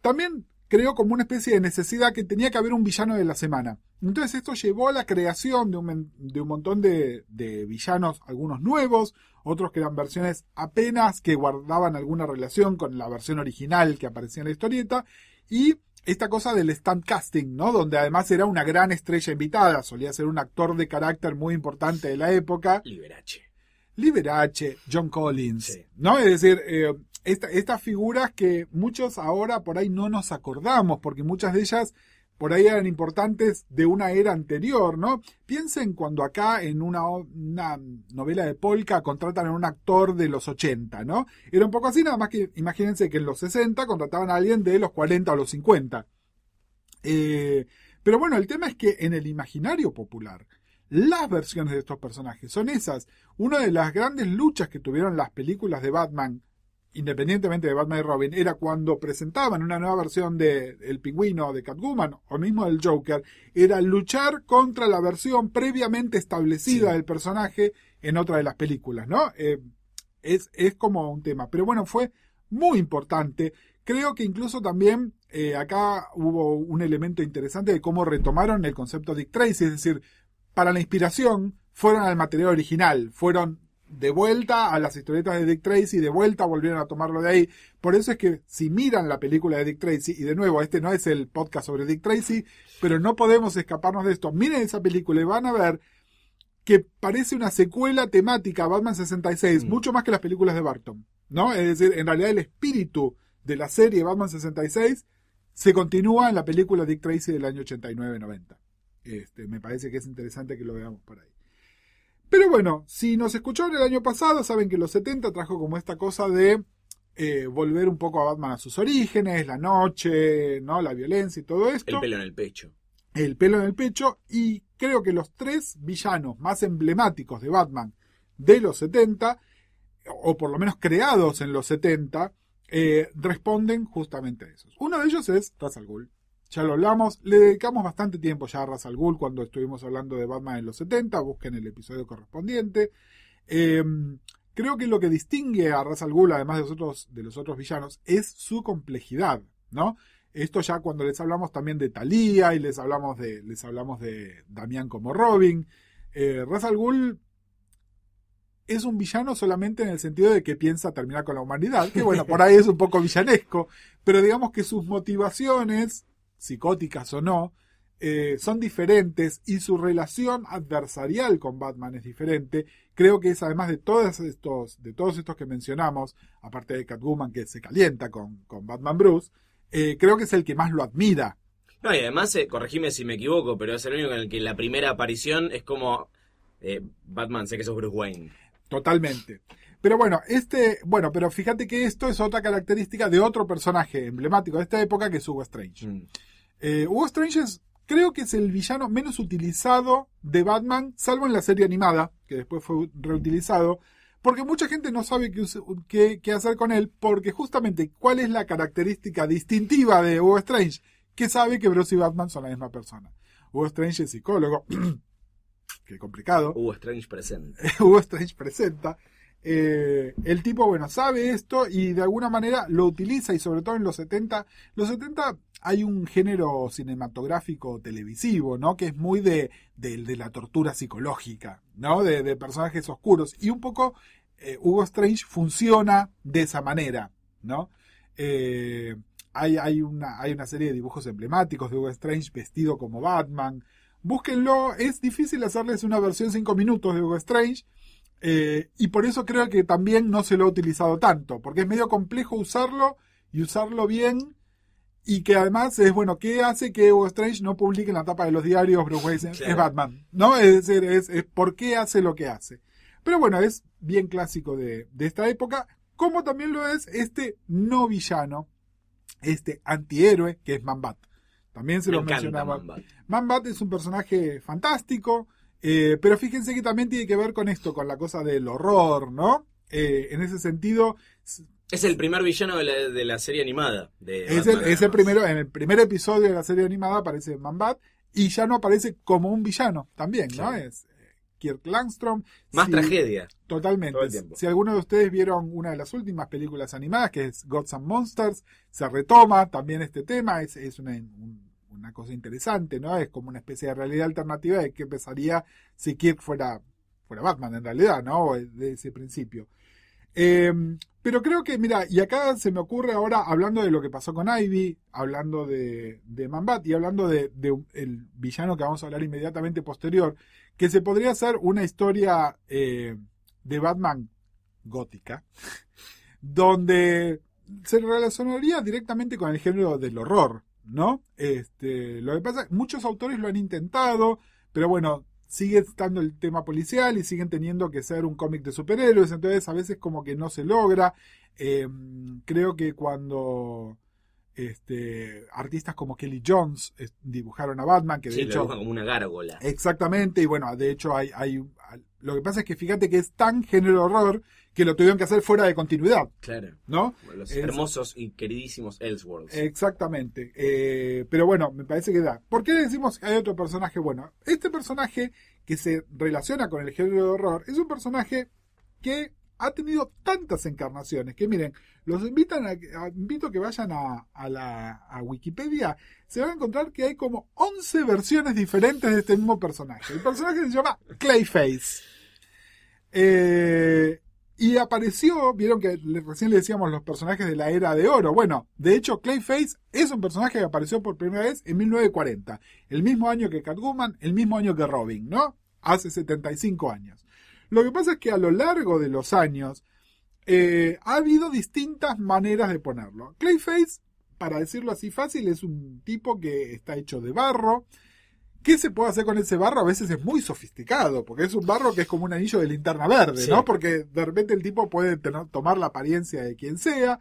También creó como una especie de necesidad que tenía que haber un villano de la semana. Entonces esto llevó a la creación de un, de un montón de, de villanos, algunos nuevos, otros que eran versiones apenas que guardaban alguna relación con la versión original que aparecía en la historieta, y esta cosa del stand casting, ¿no? Donde además era una gran estrella invitada, solía ser un actor de carácter muy importante de la época. Liberace. Liberace, John Collins, Sí. ¿no? Es decir, eh, esta- estas figuras que muchos ahora por ahí no nos acordamos, porque muchas de ellas por ahí eran importantes de una era anterior, ¿no? Piensen cuando acá en una novela de Polka contratan a un actor de los 80, ¿no? Era un poco así, nada más que imagínense que en los 60 contrataban a alguien de los 40 o los 50. Eh, pero bueno, el tema es que en el imaginario popular, las versiones de estos personajes son esas. Una de las grandes luchas que tuvieron las películas de Batman, independientemente de Batman y Robin, era cuando presentaban una nueva versión de El Pingüino, de Catwoman o mismo del Joker, era luchar contra la versión previamente establecida Sí. del personaje en otra de las películas, ¿no? Eh, es, es como un tema. Pero bueno, fue muy importante Creo que incluso también eh, acá hubo un elemento interesante de cómo retomaron el concepto de Dick Tracy, es decir, para la inspiración fueron al material original, fueron de vuelta a las historietas de Dick Tracy, de vuelta volvieron a tomarlo de ahí. Por eso es que si miran la película de Dick Tracy, y de nuevo, este no es el podcast sobre Dick Tracy, pero no podemos escaparnos de esto. Miren esa película y van a ver que parece una secuela temática a Batman 66, Mm. mucho más que las películas de Barton, ¿no? Es decir, en realidad el espíritu de la serie Batman 66 se continúa en la película Dick Tracy del año 89-90. Este, me parece que es interesante que lo veamos por ahí. Pero bueno, si nos escucharon el año pasado, saben que los 70 trajo como esta cosa de eh, volver un poco a Batman a sus orígenes, la noche, ¿no? La violencia y todo esto El pelo en el pecho. el pelo en el pecho y creo que los tres villanos más emblemáticos de Batman de los 70, o por lo menos creados en los 70, eh, responden justamente a eso. Uno de ellos es Ra's al Ghul. Ya lo hablamos, le dedicamos bastante tiempo ya a Ra's al Ghul cuando estuvimos hablando de Batman en los 70, busquen el episodio correspondiente. Eh, creo que lo que distingue a Ra's al Ghul, además de los otros, de los otros villanos, es su complejidad, ¿no? Esto ya cuando les hablamos también de Thalía y les hablamos de, les hablamos de Damián como Robin. Eh, Ghul es un villano solamente en el sentido de que piensa terminar con la humanidad, que bueno, por ahí es un poco villanesco, pero digamos que sus motivaciones, psicóticas o no, eh, son diferentes y su relación adversarial con Batman es diferente. Creo que es además de todos estos, de todos estos que mencionamos, aparte de Catwoman que se calienta con, con Batman Bruce, eh, creo que es el que más lo admira. No, y además, eh, corregime si me equivoco, pero es el único en el que la primera aparición es como eh, Batman, sé que sos Bruce Wayne. Totalmente. Pero bueno, este, bueno, pero fíjate que esto es otra característica de otro personaje emblemático de esta época que es Hugo Strange. Mm. Eh, Hugo Strange es, creo que es el villano menos utilizado de Batman, salvo en la serie animada, que después fue reutilizado, porque mucha gente no sabe qué, us- qué- qué hacer con él, porque justamente, ¿cuál es la característica distintiva de Hugo Strange? Que sabe que Bruce y Batman son la misma persona. Hugo Strange es psicólogo, qué complicado. Hugo Strange presente. Hugo Strange presenta. Eh, el tipo, bueno, sabe esto y de alguna manera lo utiliza y sobre todo en los 70, los 70 hay un género cinematográfico televisivo, ¿no? Que es muy de, de, la tortura psicológica, ¿no? De, de personajes oscuros. Y un poco eh, Hugo Strange funciona de esa manera, ¿no? Eh, hay, hay, una, hay una serie de dibujos emblemáticos de Hugo Strange vestido como Batman. Búsquenlo, es difícil hacerles una versión 5 minutos de Hugo Strange. eh, y por eso creo que también no se lo ha utilizado tanto, porque es medio complejo usarlo y usarlo bien. Y que además es bueno, ¿qué hace que Hugo Strange no publique en la tapa de los diarios Bruce Wayne es- Claro. es Batman? ¿No? Es decir, es, es por qué hace lo que hace. Pero bueno, es bien clásico de, de esta época, como también lo es este no villano, este antihéroe que es Manbat. También se Me lo mencionaba. Man-Bat es un personaje fantástico, eh, pero fíjense que también tiene que ver con esto, con la cosa del horror, ¿no? Eh, en ese sentido, Es el primer villano de la, de la serie animada. De es el, es el primero, en el primer episodio de la serie animada aparece Man-Bat y ya no aparece como un villano también, ¿no? Es eh, Kirk Langstrom. Más Si- tragedia. Totalmente. Si alguno de ustedes vieron una de las últimas películas animadas, que es Gods and Monsters, se retoma también este tema, es, es una, un- una cosa interesante, ¿no? Es como una especie de realidad alternativa de qué pasaría si Kirk fuera, fuera Batman en realidad, ¿no? De ese principio. Eh, pero creo que, mira, y acá se me ocurre ahora, hablando de lo que pasó con Ivy, hablando de, de Manbat y hablando de, de el villano que vamos a hablar inmediatamente posterior, que se podría hacer una historia eh, de Batman gótica, donde se relacionaría directamente con el género del horror, ¿no? Este, lo que pasa, muchos autores lo han intentado, pero bueno, sigue estando el tema policial y siguen teniendo que ser un cómic de superhéroes, entonces a veces como que no se logra. Eh, creo que cuando este, artistas como Kelly Jones dibujaron a Batman, que de Sí, lo hecho... dibujan como una gárgola. Exactamente, y bueno, de hecho hay, hay... Lo que pasa es que fíjate que es tan género horror que lo tuvieron que hacer fuera de continuidad, Claro. ¿no? Los Es- hermosos y queridísimos Elseworlds. Exactamente. Eh, pero bueno, me parece que da. ¿Por qué decimos que hay otro personaje? Bueno, este personaje que se relaciona con el género de horror es un personaje que ha tenido tantas encarnaciones que miren, los invitan a, a- invito a que vayan a, Wikipedia, se van a encontrar que hay como 11 versiones diferentes de este mismo personaje. El personaje se llama Clayface. Eh, y apareció, vieron que recién le decíamos los personajes de la era de oro. Bueno, de hecho, Clayface es un personaje que apareció por primera vez en 1940, el mismo año que Catwoman, el mismo año que Robin, ¿no? Hace 75 años. Lo que pasa es que a lo largo de los años eh, ha habido distintas maneras de ponerlo. Clayface, para decirlo así fácil, es un tipo que está hecho de barro. ¿Qué se puede hacer con ese barro? A veces es muy sofisticado, porque es un barro que es como un anillo de linterna verde, Sí. ¿no? Porque de repente el tipo puede tener- tomar la apariencia de quien sea.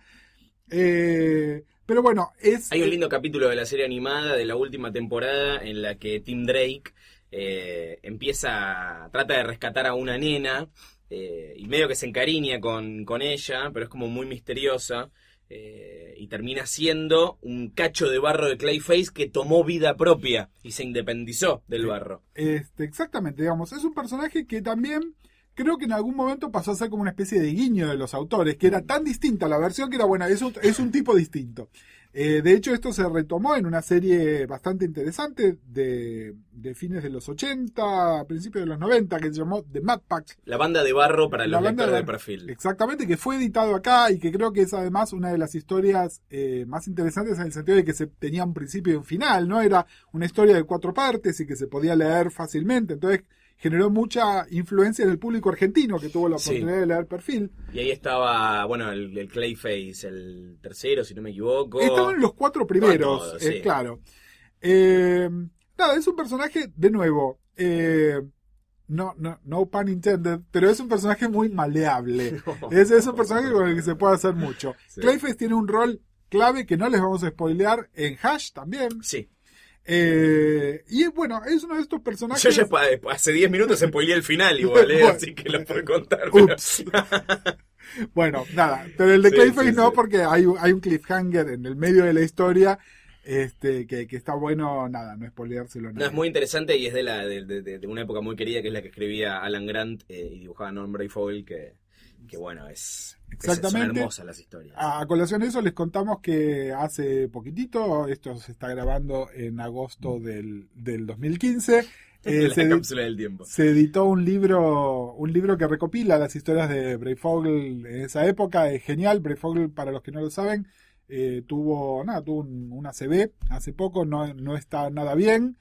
Eh, pero bueno, es... Hay un lindo capítulo de la serie animada de la última temporada en la que Tim Drake eh, empieza, trata de rescatar a una nena eh, y medio que se encariña con, con ella, pero es como muy misteriosa. eh, y termina siendo un cacho de barro de Clayface que tomó vida propia y se independizó del barro. Este, exactamente, digamos, es un personaje que también creo que en algún momento pasó a ser como una especie de guiño de los autores, que era tan distinta la versión que era buena, es un, es un tipo distinto. Eh, de hecho, esto se retomó en una serie bastante interesante de, de fines de los 80, principios de los 90, que se llamó The Mad Pack. La banda de barro para La los lectores de de- perfil. Exactamente, que fue editado acá y que creo que es además una de las historias eh, más interesantes en el sentido de que se tenía un principio y un final, ¿no? Era una historia de cuatro partes y que se podía leer fácilmente. Entonces generó mucha influencia en el público argentino que tuvo la Sí. oportunidad de leer perfil. Y ahí estaba, bueno, el, el Clayface, el tercero, si no me equivoco. Estaban los cuatro primeros, eh, claro. Eh, nada, es un personaje, de nuevo, eh, no, no, no pun intended, pero es un personaje muy maleable. Es, es un personaje con el que se puede hacer mucho. Sí. Clayface tiene un rol clave que no les vamos a spoilear en Hash también. Sí. Eh, y bueno, es uno de estos personajes. Yo ya pa- hace 10 minutos spoileé el final igual, ¿eh? Bueno. así que lo puedo contar. pero- Ups. bueno, nada, pero el de Sí, Clayface sí, no, sí. porque hay, un- hay un cliffhanger en el medio de la historia este que, que está bueno, nada, no spoileárselo. No, es muy interesante y es de, la, de, de- de una época muy querida que es la que escribía Alan Grant eh, y dibujaba Norm Brayfogle, que, que bueno, es, es- son Exactamente. hermosas las historias. A colación de eso les contamos que hace poquitito, esto se está grabando en agosto del, del 2015, eh, la se, cápsula del tiempo. se editó un libro, un libro que recopila las historias de Brayfogle en esa época, es genial, Brayfogle para los que no lo saben, eh, tuvo, nada, tuvo un, una CB hace poco, no, no está nada bien,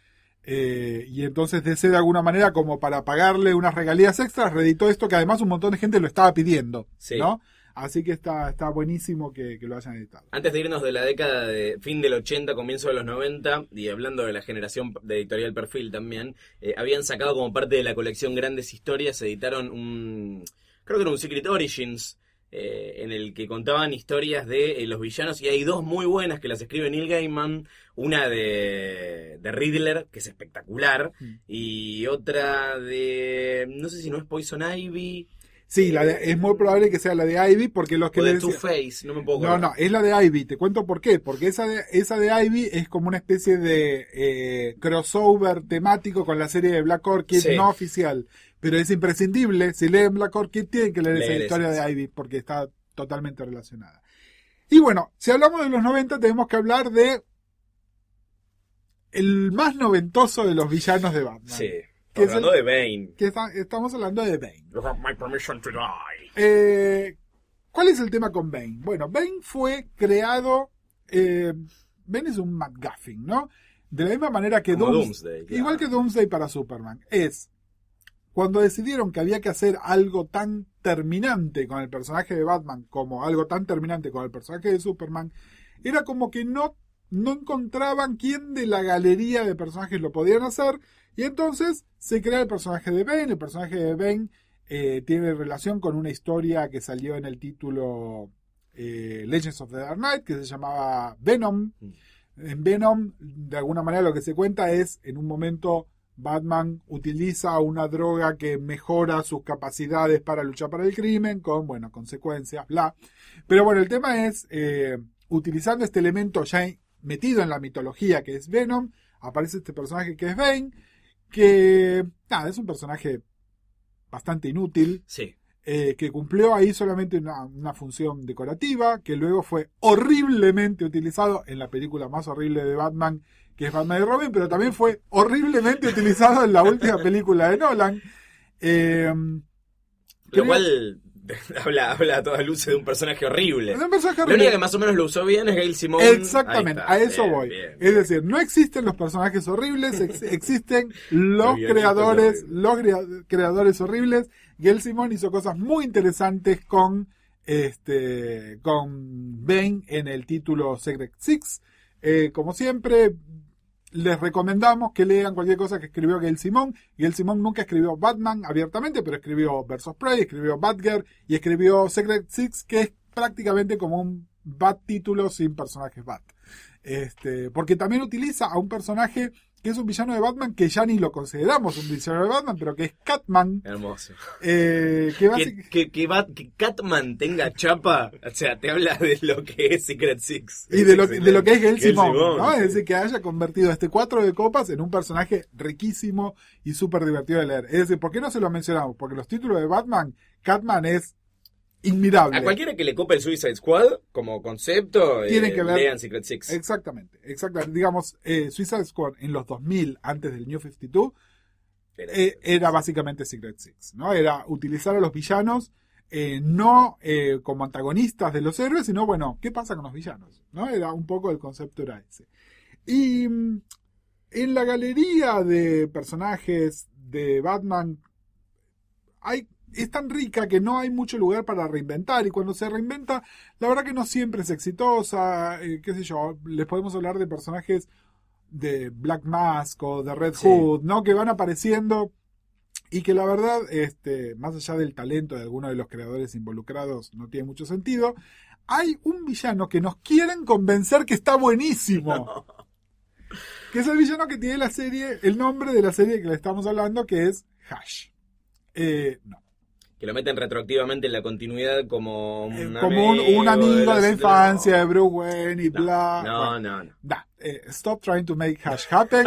eh, y entonces DC de alguna manera como para pagarle unas regalías extras, reeditó esto que además un montón de gente lo estaba pidiendo, Sí. ¿no? Así que está, está buenísimo que, que lo hayan editado. Antes de irnos de la década de fin del 80, comienzo de los 90, y hablando de la generación de editorial perfil también, eh, habían sacado como parte de la colección Grandes Historias, editaron un, creo que era un Secret Origins, eh, en el que contaban historias de eh, los villanos, y hay dos muy buenas que las escribe Neil Gaiman, una de, de Riddler, que es espectacular, Mm. y otra de, no sé si no es Poison Ivy, Sí, la de- es muy probable que sea la de Ivy porque los que o de le Two Face, no me puedo No, acordar. no, es la de Ivy. Te cuento por qué. Porque esa de, esa de Ivy es como una especie de eh, crossover temático con la serie de Black Orchid Sí. no oficial. Pero es imprescindible. Si leen Black Orchid, tienen que leer esa historia esa, de Ivy porque está totalmente relacionada. Y bueno, si hablamos de los 90, tenemos que hablar de el más noventoso de los villanos de Batman. Sí, Que es hablando el- de Bane. Que está- estamos hablando de Bane. You have my permission to die. Eh, ¿Cuál es el tema con Bane? Bueno, Bane fue creado. eh, Bane es un McGuffin, ¿no? De la misma manera que Dooms- Doomsday, claro. Igual que Doomsday para Superman. Es. Cuando decidieron que había que hacer algo tan terminante con el personaje de Batman como algo tan terminante con el personaje de Superman, era como que no, no encontraban quién de la galería de personajes lo podían hacer. Y entonces se crea el personaje de Bane. El personaje de Bane eh, tiene relación con una historia que salió en el título eh, Legends of the Dark Knight, que se llamaba Venom. Mm. En Venom, de alguna manera lo que se cuenta es, en un momento, Batman utiliza una droga que mejora sus capacidades para luchar para el crimen, con, bueno, consecuencias, bla. Pero bueno, el tema es, eh, utilizando este elemento ya metido en la mitología que es Venom, aparece este personaje que es Bane, que, nada, es un personaje bastante inútil, Sí. eh, que cumplió ahí solamente una, una función decorativa, que luego fue horriblemente utilizado en la película más horrible de Batman, que es Batman y Robin, pero también fue horriblemente utilizado en la última película de Nolan. Eh, Lo creo- cual habla, habla a todas luces de un personaje horrible. es un personaje La horrible. única que más o menos lo usó bien es Gail Simone. Exactamente, a eso bien, voy. bien. Es decir, no existen los personajes horribles, ex- existen los creadores, los crea- creadores horribles. Gail Simon hizo cosas muy interesantes con este con Bane en el título Secret Six. Eh, como siempre, les recomendamos que lean cualquier cosa que escribió Gail Simón. Gail Simón nunca escribió Batman abiertamente, pero escribió Versus Prey, escribió Batgirl y escribió Secret Six, que es prácticamente como un Bat título sin personajes Bat. Este, porque también utiliza a un personaje que es un villano de Batman que ya ni lo consideramos un villano de Batman, pero que es Catman. Hermoso. eh, que Que, que, que, Bat- que Catman tenga chapa, o sea, te habla de lo que es Secret Six. Y de lo, de lo que es Gail Simón, ¿no? Es decir, que haya convertido a este cuatro de copas en un personaje riquísimo y súper divertido de leer. Es decir, ¿por qué no se lo mencionamos? Porque los títulos de Batman, Catman es inmirable. A cualquiera que le cope el Suicide Squad como concepto, eh, Tiene que ver- lean Secret Six. Exactamente, exactamente. Digamos, eh, Suicide Squad en los 2000, antes del New 52, Pero- eh, era básicamente Secret Six, ¿no? Era utilizar a los villanos eh, no eh, como antagonistas de los héroes, sino, bueno, ¿qué pasa con los villanos? ¿No? Era un poco el concepto era ese. Y mm, en la galería de personajes de Batman hay, es tan rica que no hay mucho lugar para reinventar y cuando se reinventa, la verdad que no siempre es exitosa, eh, qué sé yo, les podemos hablar de personajes de Black Mask o de Red Sí. Hood, ¿no? Que van apareciendo y que la verdad, este, más allá del talento de algunos de los creadores involucrados, no tiene mucho sentido. Hay un villano que nos quieren convencer que está buenísimo. Que es el villano que tiene la serie, el nombre de la serie que le estamos hablando, que es Hash. Eh, no. Que lo meten retroactivamente en la continuidad como un Eh, amigo, como un, un amigo de la infancia de Bruce Wayne y No, bla. no, no, no. eh, stop trying to make Hash happen.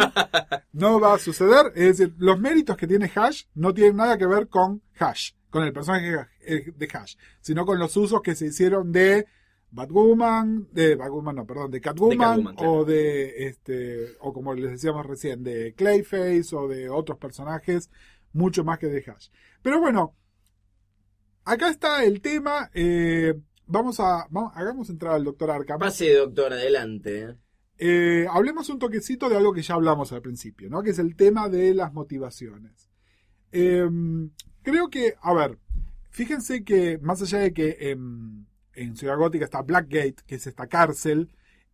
no va a suceder. Es decir, los méritos que tiene Hash no tienen nada que ver con Hash, con el personaje eh, de Hash, sino con los usos que se hicieron de Batwoman, de Batwoman, no, perdón, de Catwoman, Catwoman, claro. o de este, o como les decíamos recién, de Clayface o de otros personajes, mucho más que de Hash. Pero bueno, acá está el tema. eh, vamos a, vamos, hagamos entrar al doctor Arkham. Pase, doctor, adelante. Eh, hablemos un toquecito de algo que ya hablamos al principio, ¿no? Que es el tema de las motivaciones. Eh, creo que, a ver, fíjense que más allá de que en, en Ciudad Gótica está Blackgate, que es esta cárcel,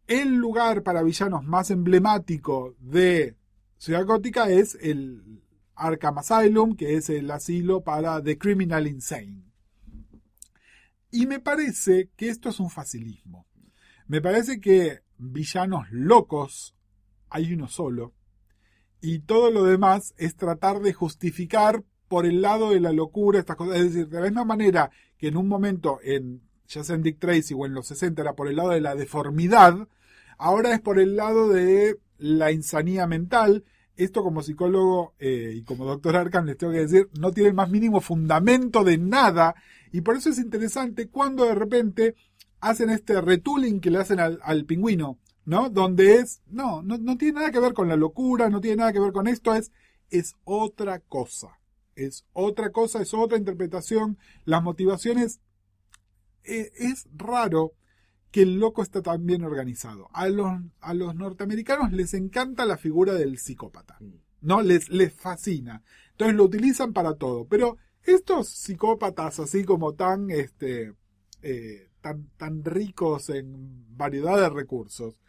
el lugar para villanos más emblemático de Ciudad Gótica es el Arkham Asylum, que es el asilo para The Criminal Insane. Y me parece que esto es un facilismo. Me parece que villanos locos hay uno solo. Y todo lo demás es tratar de justificar por el lado de la locura estas cosas. Es decir, de la misma manera que en un momento, en, ya sea en Dick Tracy o en los 60, era por el lado de la deformidad, ahora es por el lado de la insanía mental. Esto como psicólogo eh, y como doctor Arkham les tengo que decir, no tiene el más mínimo fundamento de nada. Y por eso es interesante cuando de repente hacen este retooling que le hacen al, al pingüino, ¿no? Donde es, no, no, no tiene nada que ver con la locura, no tiene nada que ver con esto, es, es otra cosa. Es otra cosa, es otra interpretación. Las motivaciones, eh, es raro que el loco está tan bien organizado. A los, a los norteamericanos les encanta la figura del psicópata. ¿No? Les, les fascina. Entonces lo utilizan para todo. Pero estos psicópatas así como tan, este, eh, tan, tan ricos en variedad de recursos,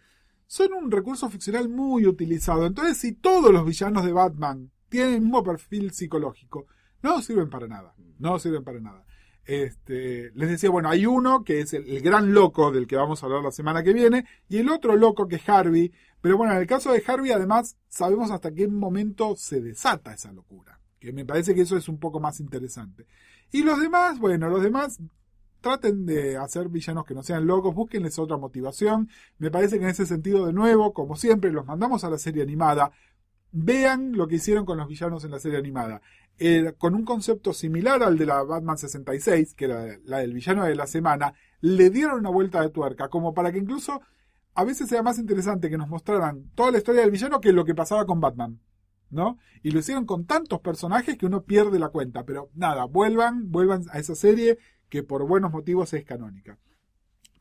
son un recurso ficcional muy utilizado. Entonces, si todos los villanos de Batman tienen el mismo perfil psicológico, no sirven para nada. No sirven para nada. Este, les decía, bueno, hay uno que es el, el gran loco del que vamos a hablar la semana que viene, y el otro loco que es Harvey. Pero bueno, en el caso de Harvey, además, sabemos hasta qué momento se desata esa locura. Que me parece que eso es un poco más interesante. Y los demás, bueno, los demás traten de hacer villanos que no sean locos, búsquenles otra motivación. Me parece que en ese sentido, de nuevo, como siempre, los mandamos a la serie animada. Vean lo que hicieron con los villanos en la serie animada. Eh, con un concepto similar al de la Batman 66, que era la del villano de la semana, le dieron una vuelta de tuerca, como para que incluso a veces sea más interesante que nos mostraran toda la historia del villano que lo que pasaba con Batman. ¿No? Y lo hicieron con tantos personajes que uno pierde la cuenta. Pero nada, vuelvan, vuelvan a esa serie que por buenos motivos es canónica.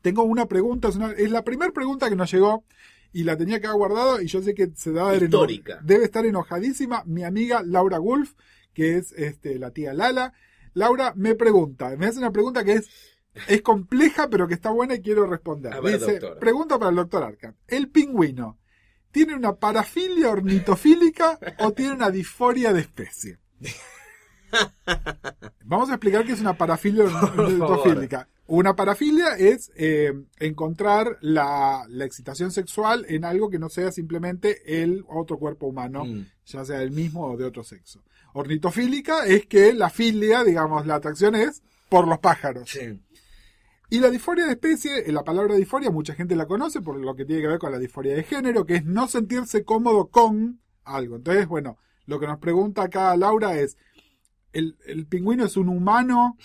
Tengo una pregunta, es, una- es la primera pregunta que nos llegó y la tenía que haber guardado y yo sé que se eno- Histórica. debe estar enojadísima mi amiga Laura Wolf, que es este, la tía Lala. Laura me pregunta, me hace una pregunta que es, es compleja pero que está buena y quiero responder. Ver, Dice, doctor. pregunta para el doctor Arkham. ¿El pingüino tiene una parafilia ornitofílica o tiene una disforia de especie? Vamos a explicar qué es una parafilia ornitofílica. Una parafilia es eh, encontrar la, la excitación sexual en algo que no sea simplemente el otro cuerpo humano, Mm. ya sea el mismo o de otro sexo. Ornitofílica es que la filia, digamos, la atracción es por los pájaros. Sí. Y la disforia de especie, eh, la palabra disforia, mucha gente la conoce por lo que tiene que ver con la disforia de género, que es no sentirse cómodo con algo. Entonces, bueno, lo que nos pregunta acá Laura es, ¿el, el pingüino es un humano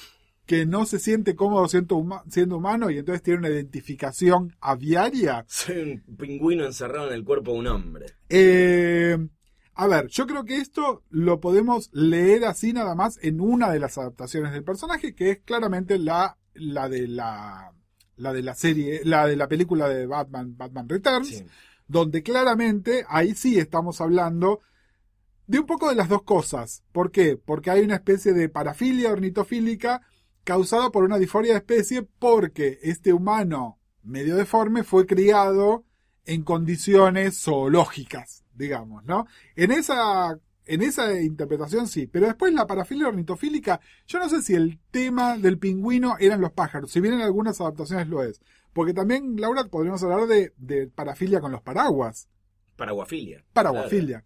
que no se siente cómodo siendo, huma- siendo humano y entonces tiene una identificación aviaria? Soy un pingüino encerrado en el cuerpo de un hombre. Eh, a ver, yo creo que esto lo podemos leer así nada más en una de las adaptaciones del personaje, que es claramente la, la de la, la de la serie, la de la película de Batman, Batman Returns, Sí. donde claramente ahí sí estamos hablando de un poco de las dos cosas. ¿Por qué? Porque hay una especie de parafilia ornitofílica causada por una disforia de especie porque este humano medio deforme fue criado en condiciones zoológicas, digamos, ¿no? En esa, en esa interpretación sí, pero después la parafilia ornitofílica, yo no sé si el tema del pingüino eran los pájaros, si bien en algunas adaptaciones lo es. Porque también, Laura, podríamos hablar de, de parafilia con los paraguas Paraguafilia. paraguafilia.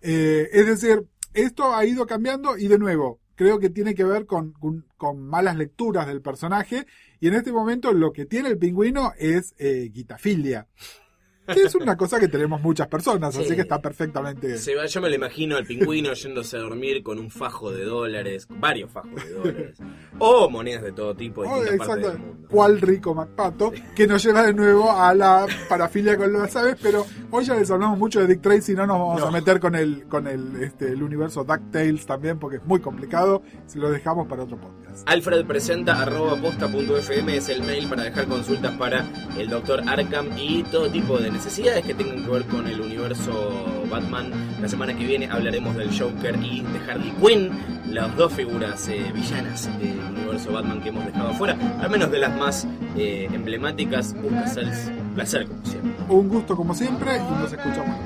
Eh, es decir, esto ha ido cambiando y de nuevo, creo que tiene que ver con, con- con malas lecturas del personaje y en este momento lo que tiene el pingüino es eh, guitafilia. Que es una cosa que tenemos muchas personas, Sí. así que está perfectamente... Se va- yo me lo imagino al pingüino yéndose a dormir con un fajo de dólares, varios fajos de dólares, o monedas de todo tipo de Oh, distintas partes exacto. del mundo. Cuál rico MacPato, que nos lleva de nuevo a la parafilia con las aves, pero hoy ya les hablamos mucho de Dick Tracy, no nos vamos No. a meter con el, con el, este, el universo DuckTales también, porque es muy complicado, se lo dejamos para otro podcast. Alfred presenta arroba posta.fm es el mail para dejar consultas para el Dr. Arkham y todo tipo de necesidades que tengan que ver con el universo Batman. La semana que viene hablaremos del Joker y de Harley Quinn, las dos figuras eh, villanas del universo Batman que hemos dejado afuera, al menos de las más eh, emblemáticas. Un placer como siempre. Un gusto como siempre y nos escuchamos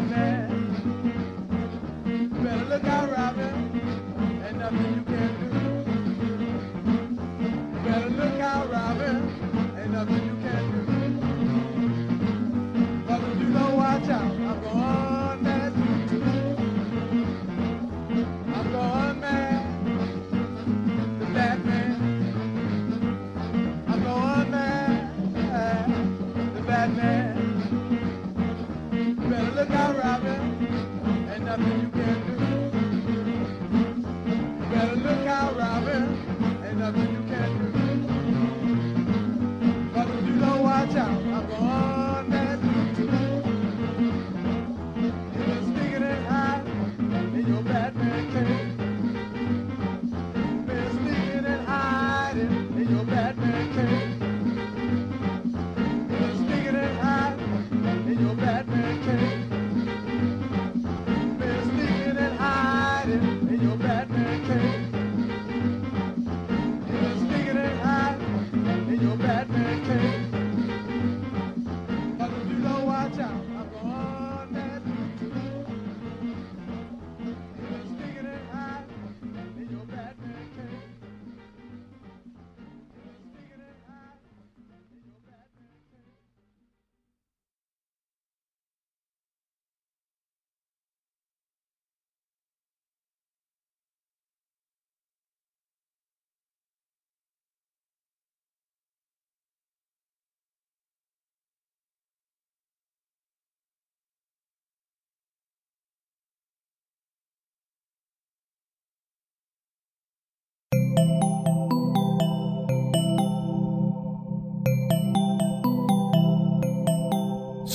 the Batman. You better look out,